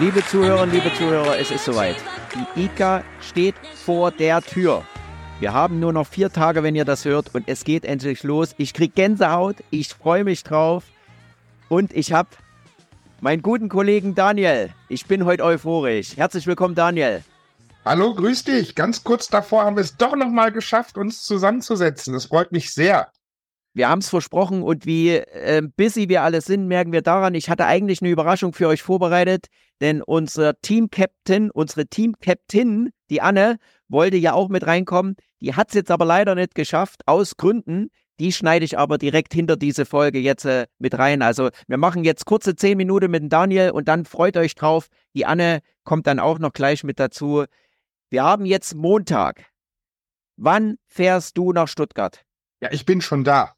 Liebe Zuhörer, liebe Zuhörer, es ist soweit. Die ICA steht vor der Tür. Wir haben nur noch vier Tage, wenn ihr das hört, und es geht endlich los. Ich krieg Gänsehaut, ich freue mich drauf. Und ich habe meinen guten Kollegen Daniel. Ich bin heute euphorisch. Herzlich willkommen, Daniel. Hallo, grüß dich. Ganz kurz davor haben wir es doch nochmal geschafft, uns zusammenzusetzen. Das freut mich sehr. Wir haben es versprochen und wie äh, busy wir alle sind, merken wir daran. Ich hatte eigentlich eine Überraschung für euch vorbereitet, denn unser Team-Captain, unsere Team-Captain, die Anne, wollte ja auch mit reinkommen. Die hat es jetzt aber leider nicht geschafft, aus Gründen. Die schneide ich aber direkt hinter diese Folge jetzt äh, mit rein. Also wir machen jetzt kurze zehn Minuten mit dem Daniel und dann freut euch drauf. Die Anne kommt dann auch noch gleich mit dazu. Wir haben jetzt Montag. Wann fährst du nach Stuttgart? Ja, ich bin schon da.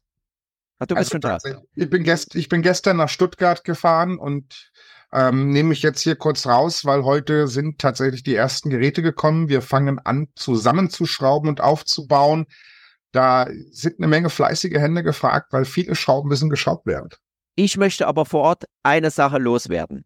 Ach, du bist Also schon da. Ich bin, gest ich bin gestern nach Stuttgart gefahren und ähm, nehme mich jetzt hier kurz raus, weil heute sind tatsächlich die ersten Geräte gekommen. Wir fangen an, zusammenzuschrauben und aufzubauen. Da sind eine Menge fleißige Hände gefragt, weil viele Schrauben müssen geschraubt werden. Ich möchte aber vor Ort eine Sache loswerden.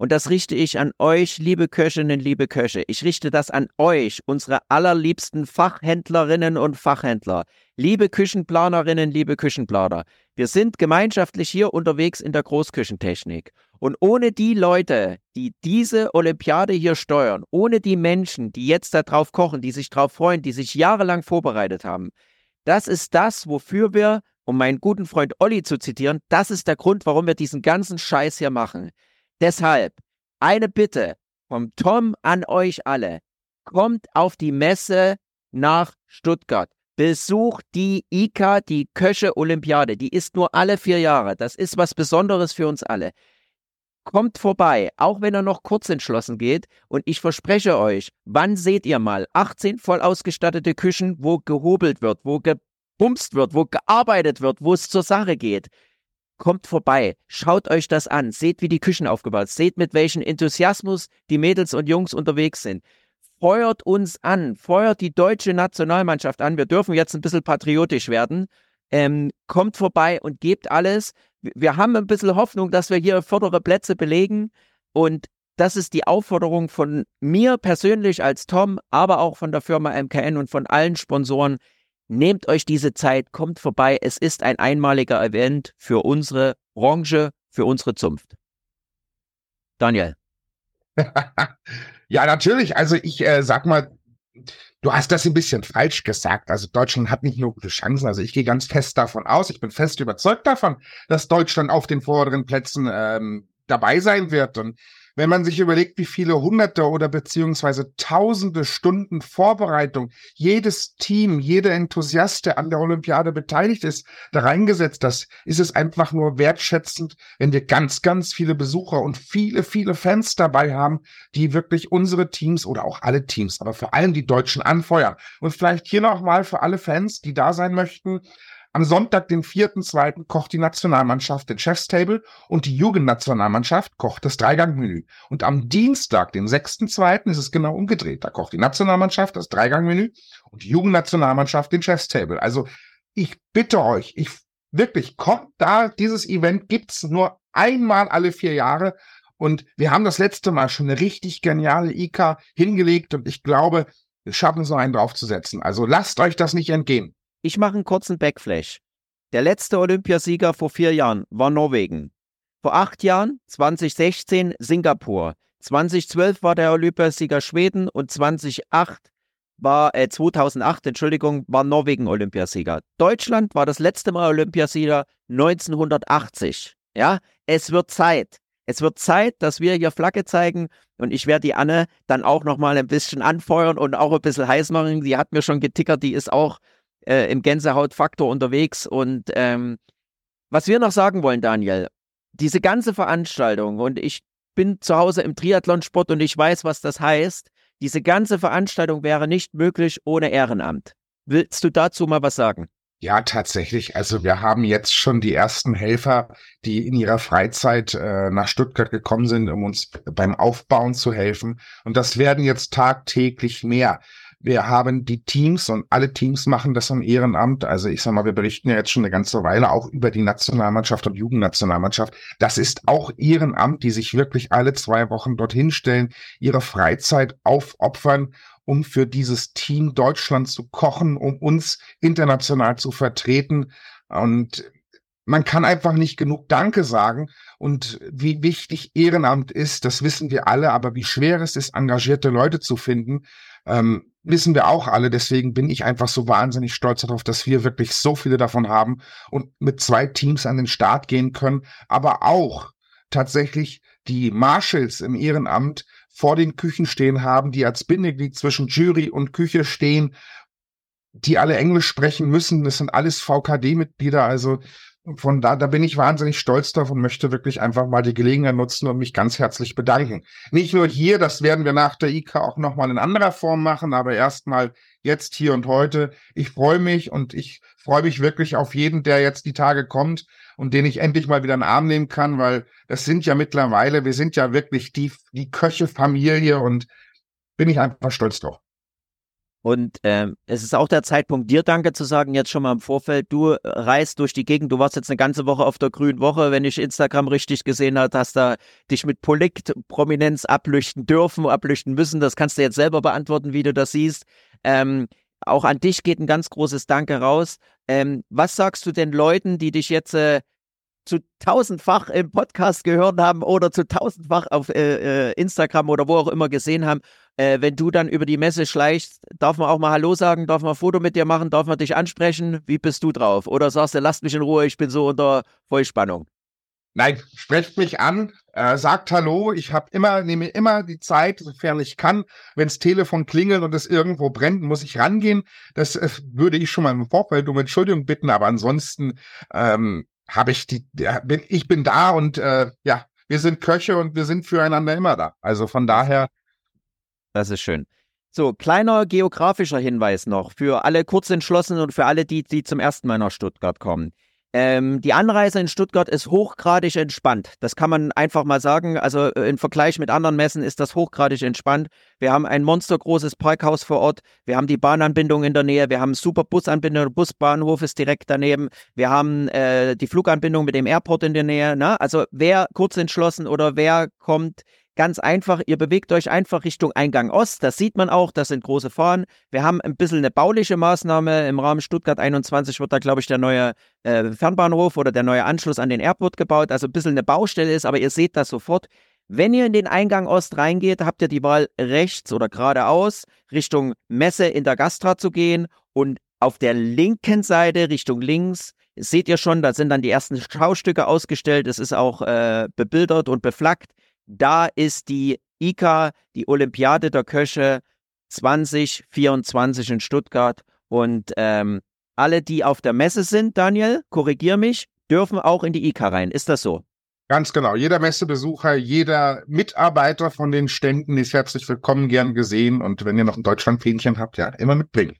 Und das richte ich an euch, liebe Köchinnen, liebe Köche. Ich richte das an euch, unsere allerliebsten Fachhändlerinnen und Fachhändler. Liebe Küchenplanerinnen, liebe Küchenplaner. Wir sind gemeinschaftlich hier unterwegs in der Großküchentechnik. Und ohne die Leute, die diese Olympiade hier steuern, ohne die Menschen, die jetzt da drauf kochen, die sich drauf freuen, die sich jahrelang vorbereitet haben, das ist das, wofür wir, um meinen guten Freund Olli zu zitieren, das ist der Grund, warum wir diesen ganzen Scheiß hier machen. Deshalb eine Bitte vom Tom an euch alle. Kommt auf die Messe nach Stuttgart. Besucht die ICA, die Köche Olympiade. Die ist nur alle vier Jahre. Das ist was Besonderes für uns alle. Kommt vorbei, auch wenn er noch kurz entschlossen geht. Und ich verspreche euch, wann seht ihr mal 18 voll ausgestattete Küchen, wo gehobelt wird, wo gebumst wird, wo gearbeitet wird, wo es zur Sache geht? Kommt vorbei, schaut euch das an, seht, wie die Küchen aufgebaut, seht, mit welchem Enthusiasmus die Mädels und Jungs unterwegs sind. Feuert uns an, feuert die deutsche Nationalmannschaft an. Wir dürfen jetzt ein bisschen patriotisch werden. Ähm, kommt vorbei und gebt alles. Wir haben ein bisschen Hoffnung, dass wir hier vordere Plätze belegen. Und das ist die Aufforderung von mir persönlich als Tom, aber auch von der Firma MKN und von allen Sponsoren. Nehmt euch diese Zeit, kommt vorbei. Es ist ein einmaliger Event für unsere Branche, für unsere Zunft. Daniel. ja, natürlich. Also ich äh, sag mal, du hast das ein bisschen falsch gesagt. Also Deutschland hat nicht nur gute Chancen. Also ich gehe ganz fest davon aus, ich bin fest überzeugt davon, dass Deutschland auf den vorderen Plätzen ähm, dabei sein wird. Und wenn man sich überlegt, wie viele hunderte oder beziehungsweise tausende Stunden Vorbereitung jedes Team, jeder Enthusiast, der an der Olympiade beteiligt ist, da reingesetzt, das ist es einfach nur wertschätzend, wenn wir ganz, ganz viele Besucher und viele, viele Fans dabei haben, die wirklich unsere Teams oder auch alle Teams, aber vor allem die Deutschen anfeuern. Und vielleicht hier nochmal für alle Fans, die da sein möchten, am Sonntag, den 4.2., kocht die Nationalmannschaft den Chefstable und die Jugendnationalmannschaft kocht das Dreigangmenü. Und am Dienstag, den 6.2., ist es genau umgedreht. Da kocht die Nationalmannschaft das Dreigangmenü und die Jugendnationalmannschaft den Chefstable. Also ich bitte euch, ich wirklich, kommt da, dieses Event gibt's nur einmal alle vier Jahre. Und wir haben das letzte Mal schon eine richtig geniale IK hingelegt und ich glaube, wir schaffen es noch einen draufzusetzen. Also lasst euch das nicht entgehen. Ich mache einen kurzen Backflash. Der letzte Olympiasieger vor vier Jahren war Norwegen. Vor acht Jahren, 2016, Singapur. 2012 war der Olympiasieger Schweden und 2008 war, äh, 2008, Entschuldigung, war Norwegen Olympiasieger. Deutschland war das letzte Mal Olympiasieger 1980. Ja, es wird Zeit. Es wird Zeit, dass wir hier Flagge zeigen und ich werde die Anne dann auch nochmal ein bisschen anfeuern und auch ein bisschen heiß machen. Die hat mir schon getickert, die ist auch äh, im Gänsehautfaktor unterwegs. Und ähm, was wir noch sagen wollen, Daniel, diese ganze Veranstaltung und ich bin zu Hause im Triathlonsport und ich weiß, was das heißt. Diese ganze Veranstaltung wäre nicht möglich ohne Ehrenamt. Willst du dazu mal was sagen? Ja, tatsächlich. Also wir haben jetzt schon die ersten Helfer, die in ihrer Freizeit äh, nach Stuttgart gekommen sind, um uns beim Aufbauen zu helfen. Und das werden jetzt tagtäglich mehr. Wir haben die Teams und alle Teams machen das im Ehrenamt. Also ich sag mal, wir berichten ja jetzt schon eine ganze Weile auch über die Nationalmannschaft und Jugendnationalmannschaft. Das ist auch Ehrenamt, die sich wirklich alle zwei Wochen dorthin stellen, ihre Freizeit aufopfern, um für dieses Team Deutschland zu kochen, um uns international zu vertreten. Und man kann einfach nicht genug Danke sagen. Und wie wichtig Ehrenamt ist, das wissen wir alle, aber wie schwer es ist, engagierte Leute zu finden, ähm, wissen wir auch alle. Deswegen bin ich einfach so wahnsinnig stolz darauf, dass wir wirklich so viele davon haben und mit zwei Teams an den Start gehen können, aber auch tatsächlich die Marshals im Ehrenamt vor den Küchen stehen haben, die als Bindeglied zwischen Jury und Küche stehen, die alle Englisch sprechen müssen. Das sind alles VKD-Mitglieder, also von da, da bin ich wahnsinnig stolz drauf und möchte wirklich einfach mal die Gelegenheit nutzen und mich ganz herzlich bedanken. Nicht nur hier, das werden wir nach der IK auch nochmal in anderer Form machen, aber erstmal jetzt hier und heute. Ich freue mich und ich freue mich wirklich auf jeden, der jetzt die Tage kommt und den ich endlich mal wieder in den Arm nehmen kann, weil das sind ja mittlerweile, wir sind ja wirklich die, die Köche-Familie und bin ich einfach stolz drauf. Und ähm, es ist auch der Zeitpunkt, dir Danke zu sagen, jetzt schon mal im Vorfeld. Du reist durch die Gegend, du warst jetzt eine ganze Woche auf der Grünen Woche, wenn ich Instagram richtig gesehen habe, hast da dich mit Politprominenz ablüchten dürfen, ablüchten müssen. Das kannst du jetzt selber beantworten, wie du das siehst. Ähm, auch an dich geht ein ganz großes Danke raus. Ähm, was sagst du den Leuten, die dich jetzt äh, zu tausendfach im Podcast gehört haben oder zu tausendfach auf äh, äh, Instagram oder wo auch immer gesehen haben, äh, wenn du dann über die Messe schleichst, darf man auch mal Hallo sagen, darf man ein Foto mit dir machen, darf man dich ansprechen? Wie bist du drauf? Oder sagst du, lasst mich in Ruhe, ich bin so unter Vollspannung? Nein, sprecht mich an, äh, sagt Hallo. Ich habe immer, nehme immer die Zeit, sofern ich kann. Wenns Telefon klingelt und es irgendwo brennt, muss ich rangehen. Das äh, würde ich schon mal im Vorfeld um Entschuldigung bitten, aber ansonsten ähm, habe ich die, bin, ich bin da und äh, ja, wir sind Köche und wir sind füreinander immer da. Also von daher. Das ist schön. So, kleiner geografischer Hinweis noch für alle Kurzentschlossenen und für alle, die, die zum ersten Mal nach Stuttgart kommen. Ähm, die Anreise in Stuttgart ist hochgradig entspannt. Das kann man einfach mal sagen. Also äh, im Vergleich mit anderen Messen ist das hochgradig entspannt. Wir haben ein monstergroßes Parkhaus vor Ort. Wir haben die Bahnanbindung in der Nähe. Wir haben super Busanbindung. Der Busbahnhof ist direkt daneben. Wir haben äh, die Fluganbindung mit dem Airport in der Nähe. Ne? Also wer kurz entschlossen oder wer kommt Ganz einfach, ihr bewegt euch einfach Richtung Eingang Ost. Das sieht man auch, das sind große Fahnen. Wir haben ein bisschen eine bauliche Maßnahme. Im Rahmen Stuttgart 21 wird da, glaube ich, der neue äh, Fernbahnhof oder der neue Anschluss an den Airport gebaut. Also ein bisschen eine Baustelle ist, aber ihr seht das sofort. Wenn ihr in den Eingang Ost reingeht, habt ihr die Wahl rechts oder geradeaus Richtung Messe in der Gastra zu gehen und auf der linken Seite Richtung links seht ihr schon, da sind dann die ersten Schaustücke ausgestellt. Es ist auch äh, bebildert und beflaggt. Da ist die ICA, die Olympiade der Köche 2024 in Stuttgart. Und ähm, alle, die auf der Messe sind, Daniel, korrigier mich, dürfen auch in die ICA rein. Ist das so? Ganz genau. Jeder Messebesucher, jeder Mitarbeiter von den Ständen ist herzlich willkommen, gern gesehen. Und wenn ihr noch ein Deutschlandfähnchen habt, ja, immer mitbringen.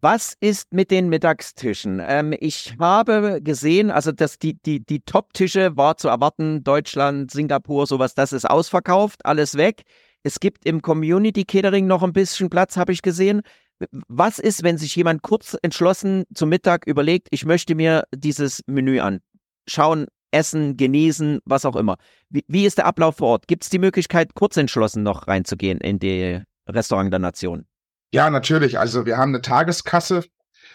Was ist mit den Mittagstischen? Ähm, ich habe gesehen, also dass die, die, die Top-Tische war zu erwarten, Deutschland, Singapur, sowas, das ist ausverkauft, alles weg. Es gibt im Community Catering noch ein bisschen Platz, habe ich gesehen. Was ist, wenn sich jemand kurz entschlossen zum Mittag überlegt, ich möchte mir dieses Menü anschauen, essen, genießen, was auch immer. Wie, wie ist der Ablauf vor Ort? Gibt es die Möglichkeit, kurz entschlossen noch reinzugehen in die Restaurant der Nation? Ja, natürlich. Also wir haben eine Tageskasse,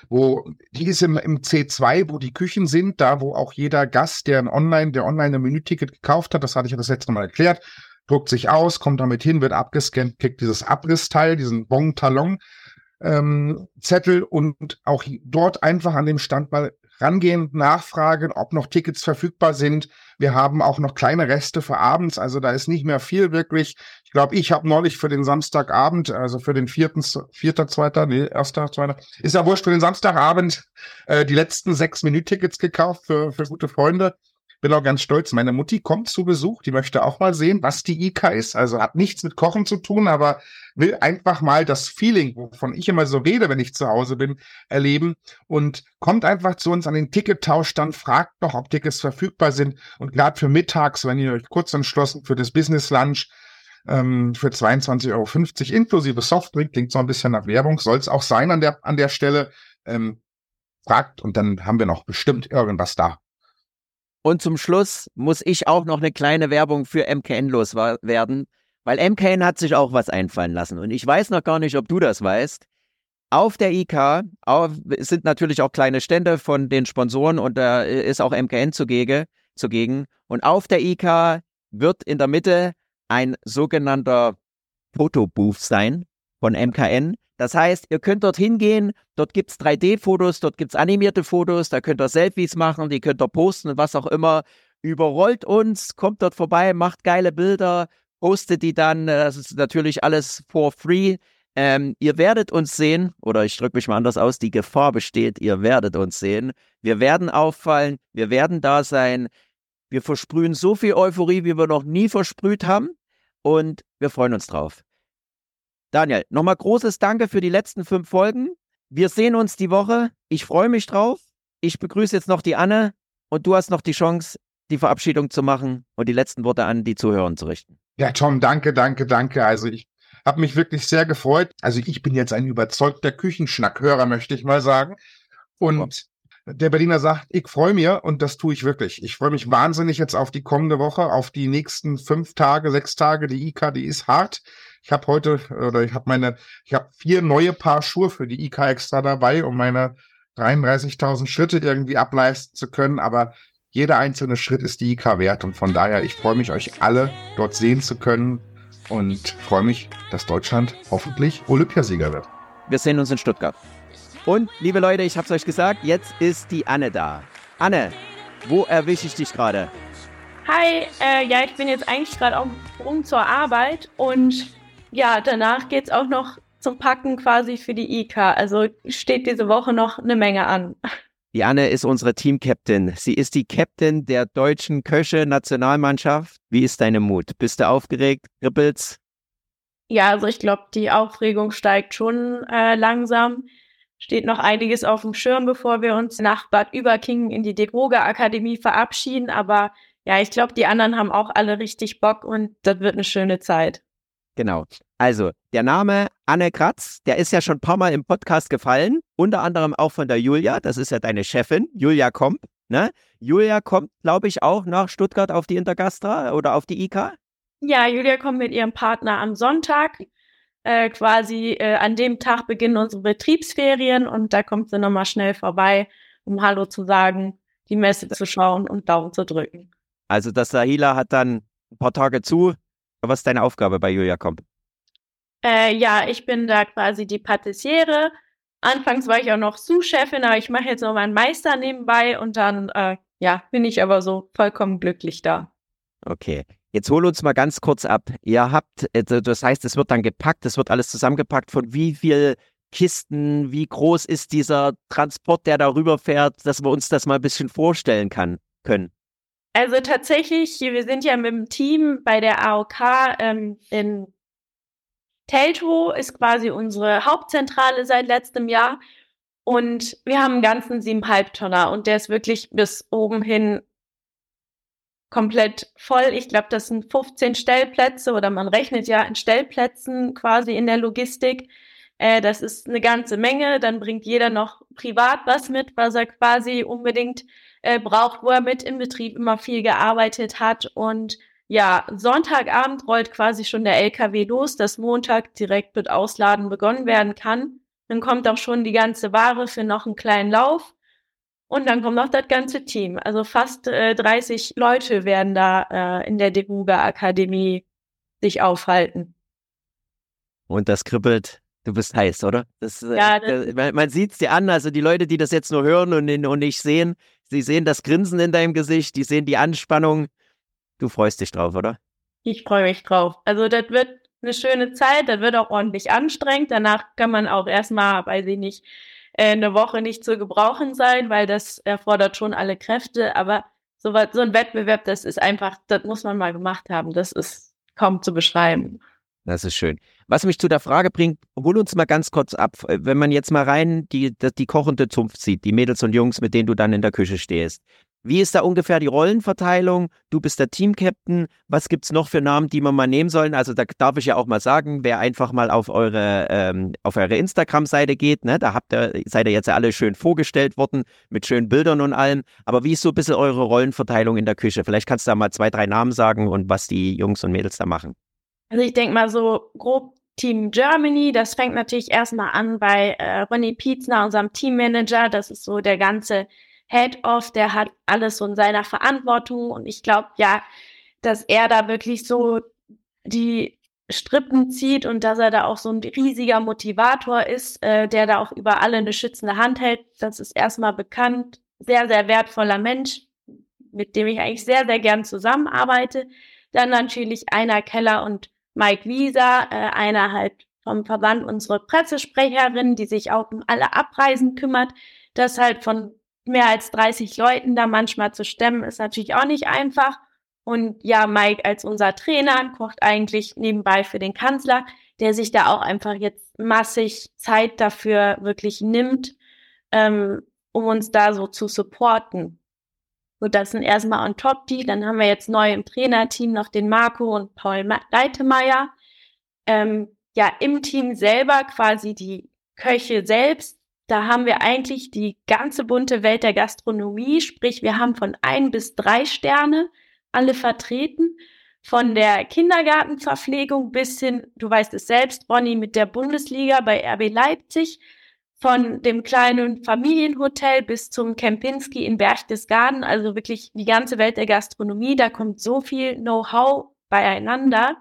wo die ist im, im C2, wo die Küchen sind, da wo auch jeder Gast, der ein Online, der online ein Menüticket gekauft hat, das hatte ich ja das letzte Mal erklärt, druckt sich aus, kommt damit hin, wird abgescannt, kriegt dieses Abrissteil, diesen Bon Talon ähm, Zettel und auch dort einfach an dem Stand mal rangehen, nachfragen, ob noch Tickets verfügbar sind. Wir haben auch noch kleine Reste für abends, also da ist nicht mehr viel wirklich. Ich glaube, ich habe neulich für den Samstagabend, also für den vierten, vierter, zweiter, nee, erster, zweiter, ist ja wurscht, für den Samstagabend äh, die letzten sechs Minuten-Tickets gekauft für, für gute Freunde bin auch ganz stolz. Meine Mutti kommt zu Besuch, die möchte auch mal sehen, was die IK ist. Also hat nichts mit Kochen zu tun, aber will einfach mal das Feeling, wovon ich immer so rede, wenn ich zu Hause bin, erleben und kommt einfach zu uns an den Tickettauschstand, fragt noch, ob Tickets verfügbar sind und gerade für mittags, wenn ihr euch kurz entschlossen für das Business Lunch ähm, für 22,50 Euro inklusive Softdrink. Klingt so ein bisschen nach Werbung, soll es auch sein an der, an der Stelle. Ähm, fragt und dann haben wir noch bestimmt irgendwas da. Und zum Schluss muss ich auch noch eine kleine Werbung für MKN loswerden, weil MKN hat sich auch was einfallen lassen. Und ich weiß noch gar nicht, ob du das weißt. Auf der IK auf, sind natürlich auch kleine Stände von den Sponsoren und da ist auch MKN zugegen. zugegen. Und auf der IK wird in der Mitte ein sogenannter Fotobooth sein von MKN. Das heißt, ihr könnt dort hingehen, dort gibt es 3D-Fotos, dort gibt es animierte Fotos, da könnt ihr Selfies machen, die könnt ihr posten und was auch immer. Überrollt uns, kommt dort vorbei, macht geile Bilder, postet die dann. Das ist natürlich alles for free. Ähm, ihr werdet uns sehen, oder ich drücke mich mal anders aus, die Gefahr besteht, ihr werdet uns sehen. Wir werden auffallen, wir werden da sein. Wir versprühen so viel Euphorie, wie wir noch nie versprüht haben. Und wir freuen uns drauf. Daniel, nochmal großes Danke für die letzten fünf Folgen. Wir sehen uns die Woche. Ich freue mich drauf. Ich begrüße jetzt noch die Anne und du hast noch die Chance, die Verabschiedung zu machen und die letzten Worte an die Zuhörer zu richten. Ja, Tom, danke, danke, danke. Also ich habe mich wirklich sehr gefreut. Also ich bin jetzt ein überzeugter Küchenschnackhörer, möchte ich mal sagen. Und der Berliner sagt, ich freue mich und das tue ich wirklich. Ich freue mich wahnsinnig jetzt auf die kommende Woche, auf die nächsten fünf Tage, sechs Tage. Die IK, die ist hart. Ich habe heute oder ich habe meine, ich habe vier neue Paar Schuhe für die IK extra dabei, um meine 33.000 Schritte irgendwie ableisten zu können. Aber jeder einzelne Schritt ist die IK wert und von daher, ich freue mich, euch alle dort sehen zu können und freue mich, dass Deutschland hoffentlich Olympiasieger wird. Wir sehen uns in Stuttgart. Und liebe Leute, ich habe es euch gesagt, jetzt ist die Anne da. Anne, wo erwische ich dich gerade? Hi, äh, ja, ich bin jetzt eigentlich gerade auf dem Sprung zur Arbeit und ja, danach geht es auch noch zum Packen quasi für die IK. Also steht diese Woche noch eine Menge an. Die Anne ist unsere Team-Captain. Sie ist die Captain der deutschen Köche-Nationalmannschaft. Wie ist deine Mut? Bist du aufgeregt? Kribbelt's? Ja, also ich glaube, die Aufregung steigt schon äh, langsam. Steht noch einiges auf dem Schirm, bevor wir uns nach Bad Überkingen in die Deroga Akademie verabschieden. Aber ja, ich glaube, die anderen haben auch alle richtig Bock und das wird eine schöne Zeit. Genau. Also, der Name Anne Kratz, der ist ja schon ein paar Mal im Podcast gefallen, unter anderem auch von der Julia, das ist ja deine Chefin, Julia Komp. Ne? Julia kommt, glaube ich, auch nach Stuttgart auf die Intergastra oder auf die IK. Ja, Julia kommt mit ihrem Partner am Sonntag. Äh, quasi äh, an dem Tag beginnen unsere Betriebsferien und da kommt sie nochmal schnell vorbei, um Hallo zu sagen, die Messe zu schauen und Daumen zu drücken. Also das Sahila hat dann ein paar Tage zu, was ist deine Aufgabe bei Julia Komp? Äh, ja, ich bin da quasi die Patissiere. Anfangs war ich auch noch Sous-Chefin, aber ich mache jetzt noch meinen Meister nebenbei und dann, äh, ja, bin ich aber so vollkommen glücklich da. Okay. Jetzt hol uns mal ganz kurz ab. Ihr habt, äh, das heißt, es wird dann gepackt, es wird alles zusammengepackt. Von wie viel Kisten, wie groß ist dieser Transport, der darüber fährt, dass wir uns das mal ein bisschen vorstellen kann, können? Also tatsächlich, wir sind ja mit dem Team bei der AOK ähm, in Teltow, ist quasi unsere Hauptzentrale seit letztem Jahr. Und wir haben einen ganzen siebeneinhalb Tonner und der ist wirklich bis oben hin komplett voll. Ich glaube, das sind 15 Stellplätze oder man rechnet ja in Stellplätzen quasi in der Logistik. Äh, das ist eine ganze Menge. Dann bringt jeder noch privat was mit, was er quasi unbedingt äh, braucht, wo er mit im Betrieb immer viel gearbeitet hat. Und ja, Sonntagabend rollt quasi schon der LKW los, dass Montag direkt mit Ausladen begonnen werden kann. Dann kommt auch schon die ganze Ware für noch einen kleinen Lauf. Und dann kommt noch das ganze Team. Also fast äh, 30 Leute werden da äh, in der Debuga Akademie sich aufhalten. Und das kribbelt. Du bist heiß, oder? Das, äh, ja, das man, man sieht es dir an, also die Leute, die das jetzt nur hören und, und nicht sehen, Sie sehen das Grinsen in deinem Gesicht, die sehen die Anspannung. Du freust dich drauf, oder? Ich freue mich drauf. Also das wird eine schöne Zeit, das wird auch ordentlich anstrengend. Danach kann man auch erstmal, weiß ich nicht, äh, eine Woche nicht zu gebrauchen sein, weil das erfordert schon alle Kräfte. Aber so, so ein Wettbewerb, das ist einfach, das muss man mal gemacht haben. Das ist kaum zu beschreiben. Das ist schön. Was mich zu der Frage bringt, hol uns mal ganz kurz ab, wenn man jetzt mal rein die, die kochende Zunft sieht, die Mädels und Jungs, mit denen du dann in der Küche stehst. Wie ist da ungefähr die Rollenverteilung? Du bist der Team-Captain. Was gibt's noch für Namen, die wir mal nehmen sollen? Also da darf ich ja auch mal sagen, wer einfach mal auf eure, ähm, eure Instagram-Seite geht, ne? da habt ihr, seid ihr jetzt ja alle schön vorgestellt worden, mit schönen Bildern und allem. Aber wie ist so ein bisschen eure Rollenverteilung in der Küche? Vielleicht kannst du da mal zwei, drei Namen sagen und was die Jungs und Mädels da machen. Also ich denke mal so grob Team Germany, das fängt natürlich erstmal an bei äh, Ronny Pietzner, unserem Teammanager. Das ist so der ganze Head-Off, der hat alles so in seiner Verantwortung und ich glaube ja, dass er da wirklich so die Strippen zieht und dass er da auch so ein riesiger Motivator ist, äh, der da auch über alle eine schützende Hand hält. Das ist erstmal bekannt. Sehr, sehr wertvoller Mensch, mit dem ich eigentlich sehr, sehr gern zusammenarbeite. Dann natürlich Einer Keller und Mike Wieser, äh, einer halt vom Verband unsere Pressesprecherin, die sich auch um alle Abreisen kümmert. Das halt von mehr als 30 Leuten da manchmal zu stemmen, ist natürlich auch nicht einfach. Und ja, Mike als unser Trainer kocht eigentlich nebenbei für den Kanzler, der sich da auch einfach jetzt massig Zeit dafür wirklich nimmt, ähm, um uns da so zu supporten. So, das sind erstmal on top die. Dann haben wir jetzt neu im Trainerteam noch den Marco und Paul Leitemeyer. Ähm, ja, im Team selber quasi die Köche selbst da haben wir eigentlich die ganze bunte Welt der Gastronomie, sprich wir haben von ein bis drei Sterne alle vertreten, von der Kindergartenverpflegung bis hin, du weißt es selbst, Bonnie mit der Bundesliga bei RB Leipzig, von dem kleinen Familienhotel bis zum Kempinski in Berchtesgaden, also wirklich die ganze Welt der Gastronomie, da kommt so viel Know-how beieinander.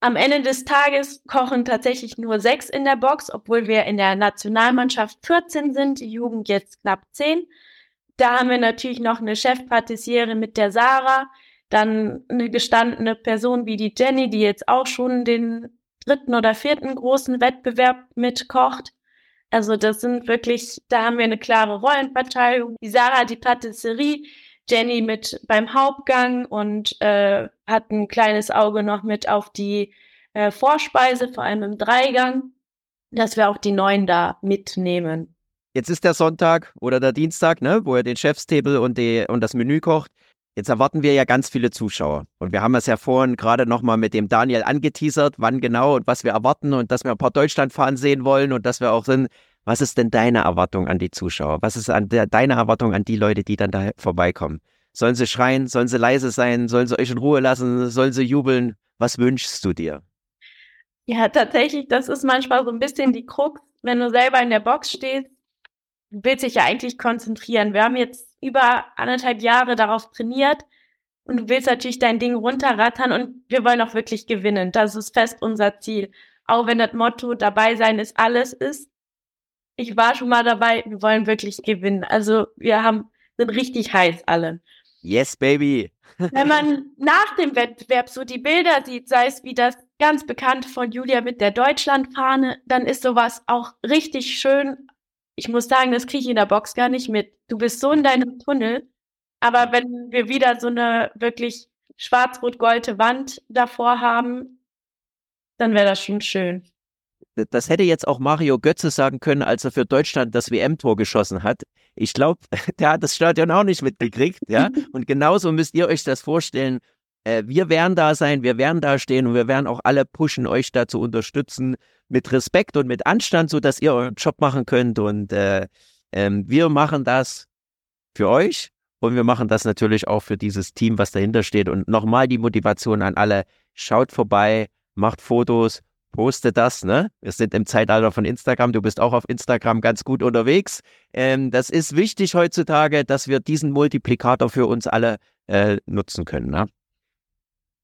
Am Ende des Tages kochen tatsächlich nur sechs in der Box, obwohl wir in der Nationalmannschaft 14 sind, die Jugend jetzt knapp 10. Da haben wir natürlich noch eine Chefpatissiere mit der Sarah, dann eine gestandene Person wie die Jenny, die jetzt auch schon den dritten oder vierten großen Wettbewerb mitkocht. Also das sind wirklich, da haben wir eine klare Rollenverteilung. Die Sarah, die Patisserie, Jenny mit beim Hauptgang und äh, hat ein kleines Auge noch mit auf die äh, Vorspeise, vor allem im Dreigang, dass wir auch die neuen da mitnehmen. Jetzt ist der Sonntag oder der Dienstag, ne, wo er den Chefstable und, die, und das Menü kocht. Jetzt erwarten wir ja ganz viele Zuschauer. Und wir haben es ja vorhin gerade nochmal mit dem Daniel angeteasert, wann genau und was wir erwarten und dass wir ein paar Deutschlandfahren sehen wollen und dass wir auch sind, was ist denn deine Erwartung an die Zuschauer? Was ist an der, deine Erwartung an die Leute, die dann da vorbeikommen? Sollen sie schreien? Sollen sie leise sein? Sollen sie euch in Ruhe lassen? Sollen sie jubeln? Was wünschst du dir? Ja, tatsächlich, das ist manchmal so ein bisschen die Krux, wenn du selber in der Box stehst, willst dich ja eigentlich konzentrieren. Wir haben jetzt über anderthalb Jahre darauf trainiert und du willst natürlich dein Ding runterrattern und wir wollen auch wirklich gewinnen. Das ist fest unser Ziel. Auch wenn das Motto dabei sein ist alles ist, ich war schon mal dabei, wir wollen wirklich gewinnen. Also wir haben, sind richtig heiß alle. Yes, baby. Wenn man nach dem Wettbewerb so die Bilder sieht, sei es wie das ganz bekannt von Julia mit der Deutschlandfahne, dann ist sowas auch richtig schön. Ich muss sagen, das kriege ich in der Box gar nicht mit. Du bist so in deinem Tunnel. Aber wenn wir wieder so eine wirklich schwarz-rot-golte Wand davor haben, dann wäre das schon schön das hätte jetzt auch Mario Götze sagen können, als er für Deutschland das WM-Tor geschossen hat. Ich glaube, der hat das Stadion auch nicht mitgekriegt, ja. Und genauso müsst ihr euch das vorstellen. Äh, wir werden da sein, wir werden da stehen und wir werden auch alle pushen, euch da zu unterstützen mit Respekt und mit Anstand, so dass ihr euren Job machen könnt. Und äh, ähm, wir machen das für euch und wir machen das natürlich auch für dieses Team, was dahinter steht. Und nochmal die Motivation an alle: Schaut vorbei, macht Fotos, poste das, ne? Wir sind im Zeitalter von Instagram. Du bist auch auf Instagram ganz gut unterwegs. Ähm, das ist wichtig heutzutage, dass wir diesen Multiplikator für uns alle äh, nutzen können. Ne?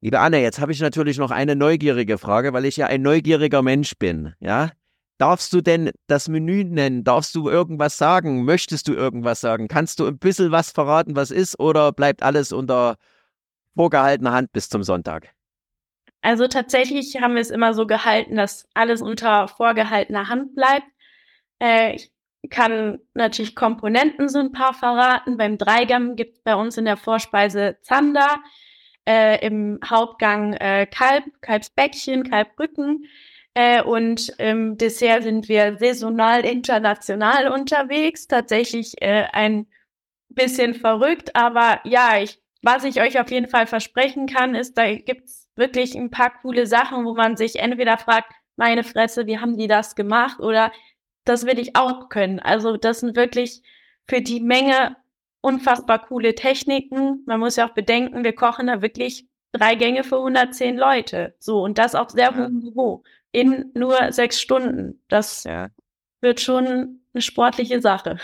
Liebe Anne, jetzt habe ich natürlich noch eine neugierige Frage, weil ich ja ein neugieriger Mensch bin. Ja? Darfst du denn das Menü nennen? Darfst du irgendwas sagen? Möchtest du irgendwas sagen? Kannst du ein bisschen was verraten, was ist, oder bleibt alles unter vorgehaltener Hand bis zum Sonntag? Also tatsächlich haben wir es immer so gehalten, dass alles unter vorgehaltener Hand bleibt. Äh, ich kann natürlich Komponenten so ein paar verraten. Beim Dreigang gibt es bei uns in der Vorspeise Zander, äh, im Hauptgang äh, Kalb, Kalbsbäckchen, Kalbrücken. Äh, und im Dessert sind wir saisonal international unterwegs. Tatsächlich äh, ein bisschen verrückt, aber ja, ich, was ich euch auf jeden Fall versprechen kann, ist, da gibt's wirklich ein paar coole Sachen, wo man sich entweder fragt, meine Fresse, wie haben die das gemacht? Oder das will ich auch können. Also das sind wirklich für die Menge unfassbar coole Techniken. Man muss ja auch bedenken, wir kochen da wirklich drei Gänge für 110 Leute. So, und das auf sehr hohem Niveau. In nur sechs Stunden. Das Ja. wird schon eine sportliche Sache.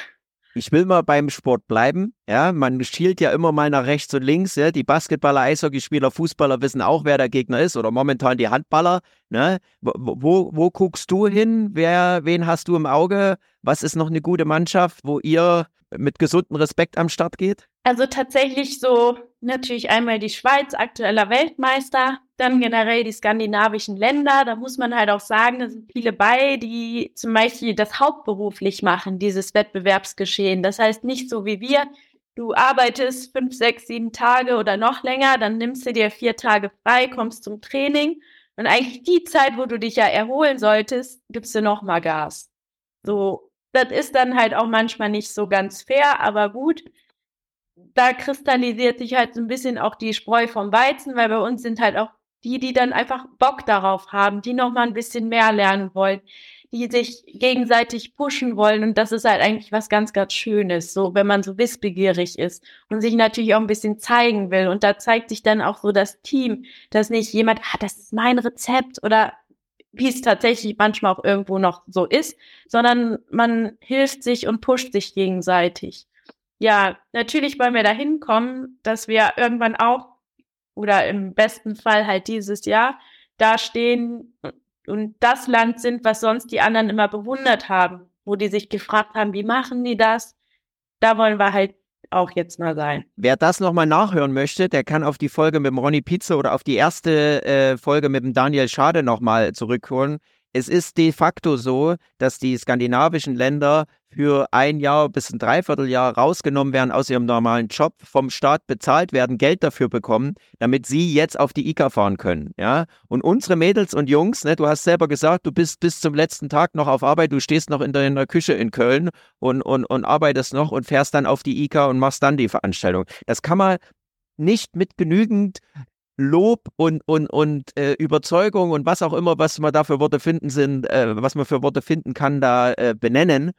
Ich will mal beim Sport bleiben. Ja, man schielt ja immer mal nach rechts und links. Ja. Die Basketballer, Eishockeyspieler, Fußballer wissen auch, wer der Gegner ist oder momentan die Handballer. Ne? Wo, wo, wo guckst du hin? Wer, wen hast du im Auge? Was ist noch eine gute Mannschaft, wo ihr mit gesundem Respekt am Start geht? Also tatsächlich so natürlich einmal die Schweiz, aktueller Weltmeister, dann generell die skandinavischen Länder. Da muss man halt auch sagen, da sind viele bei, die zum Beispiel das hauptberuflich machen, dieses Wettbewerbsgeschehen. Das heißt nicht so wie wir, du arbeitest fünf, sechs, sieben Tage oder noch länger, dann nimmst du dir vier Tage frei, kommst zum Training und eigentlich die Zeit, wo du dich ja erholen solltest, gibst du noch mal Gas. So, das ist dann halt auch manchmal nicht so ganz fair, aber gut. Da kristallisiert sich halt so ein bisschen auch die Spreu vom Weizen, weil bei uns sind halt auch die, die dann einfach Bock darauf haben, die noch mal ein bisschen mehr lernen wollen, die sich gegenseitig pushen wollen. Und das ist halt eigentlich was ganz, ganz Schönes, so wenn man so wissbegierig ist und sich natürlich auch ein bisschen zeigen will. Und da zeigt sich dann auch so das Team, dass nicht jemand, ah, das ist mein Rezept oder wie es tatsächlich manchmal auch irgendwo noch so ist, sondern man hilft sich und pusht sich gegenseitig ja, natürlich wollen wir da hinkommen, dass wir irgendwann auch oder im besten Fall halt dieses Jahr da stehen und das Land sind, was sonst die anderen immer bewundert haben, wo die sich gefragt haben, wie machen die das? Da wollen wir halt auch jetzt mal sein. Wer das nochmal nachhören möchte, der kann auf die Folge mit dem Ronny Pizza oder auf die erste äh, Folge mit dem Daniel Schade nochmal zurückholen. Es ist de facto so, dass die skandinavischen Länder für ein Jahr bis ein Dreivierteljahr rausgenommen werden aus ihrem normalen Job, vom Staat bezahlt werden, Geld dafür bekommen, damit sie jetzt auf die ICA fahren können. Ja? Und unsere Mädels und Jungs, ne, du hast selber gesagt, du bist bis zum letzten Tag noch auf Arbeit, du stehst noch in deiner Küche in Köln und, und, und arbeitest noch und fährst dann auf die ICA und machst dann die Veranstaltung. Das kann man nicht mit genügend Lob und, und, und äh, Überzeugung und was auch immer, was man da für Worte finden sind, äh, was man für Worte finden kann, da äh, benennen.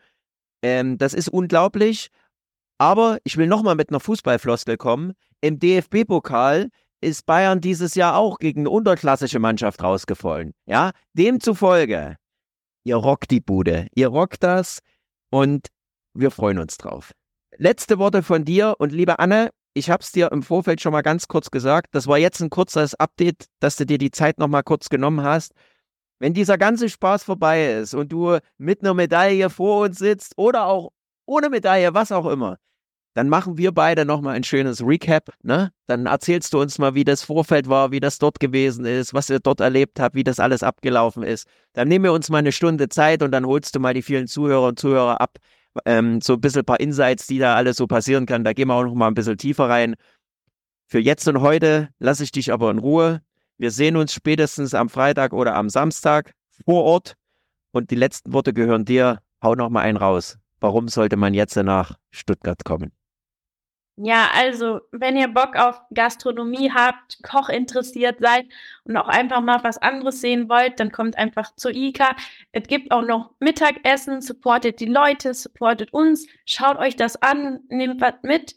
Ähm, das ist unglaublich. Aber ich will nochmal mit einer Fußballfloskel kommen. Im DFB-Pokal ist Bayern dieses Jahr auch gegen eine unterklassische Mannschaft rausgefallen. Ja, demzufolge, ihr rockt die Bude, ihr rockt das und wir freuen uns drauf. Letzte Worte von dir und liebe Anne, ich habe es dir im Vorfeld schon mal ganz kurz gesagt. Das war jetzt ein kurzes Update, dass du dir die Zeit noch mal kurz genommen hast. Wenn dieser ganze Spaß vorbei ist und du mit einer Medaille vor uns sitzt oder auch ohne Medaille, was auch immer, dann machen wir beide noch mal ein schönes Recap. Ne? Dann erzählst du uns mal, wie das Vorfeld war, wie das dort gewesen ist, was ihr dort erlebt habt, wie das alles abgelaufen ist. Dann nehmen wir uns mal eine Stunde Zeit und dann holst du mal die vielen Zuhörer und Zuhörer ab, ähm, so ein bisschen ein paar Insights, die da alles so passieren kann. Da gehen wir auch noch mal ein bisschen tiefer rein. Für jetzt und heute lasse ich dich aber in Ruhe. Wir sehen uns spätestens am Freitag oder am Samstag vor Ort. Und die letzten Worte gehören dir. Hau noch mal einen raus. Warum sollte man jetzt nach Stuttgart kommen? Ja, also wenn ihr Bock auf Gastronomie habt, Koch interessiert seid und auch einfach mal was anderes sehen wollt, dann kommt einfach zur ICA. Es gibt auch noch Mittagessen, supportet die Leute, supportet uns, schaut euch das an, nehmt was mit.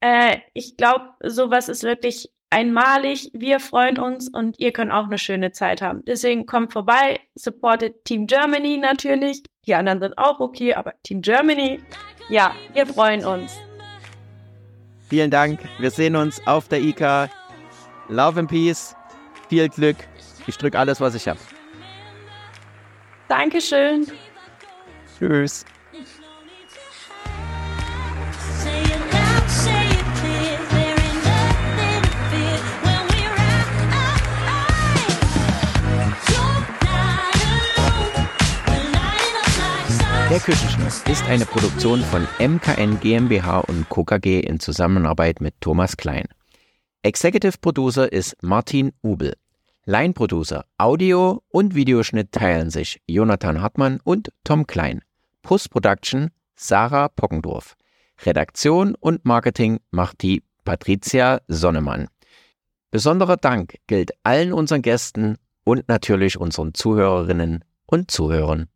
Äh, ich glaube, sowas ist wirklich einmalig. Wir freuen uns und ihr könnt auch eine schöne Zeit haben. Deswegen kommt vorbei, supportet Team Germany natürlich. Die anderen sind auch okay, aber Team Germany, ja, wir freuen uns. Vielen Dank. Wir sehen uns auf der IK. Love and Peace. Viel Glück. Ich drücke alles, was ich habe. Dankeschön. Tschüss. Der Küchenschnack ist eine Produktion von MKN GmbH und KKG in Zusammenarbeit mit Thomas Klein. Executive Producer ist Martin Ubel. Line Producer, Audio und Videoschnitt teilen sich Jonathan Hartmann und Tom Klein. Post-Production Sarah Pockendorf. Redaktion und Marketing macht die Patricia Sonnemann. Besonderer Dank gilt allen unseren Gästen und natürlich unseren Zuhörerinnen und Zuhörern.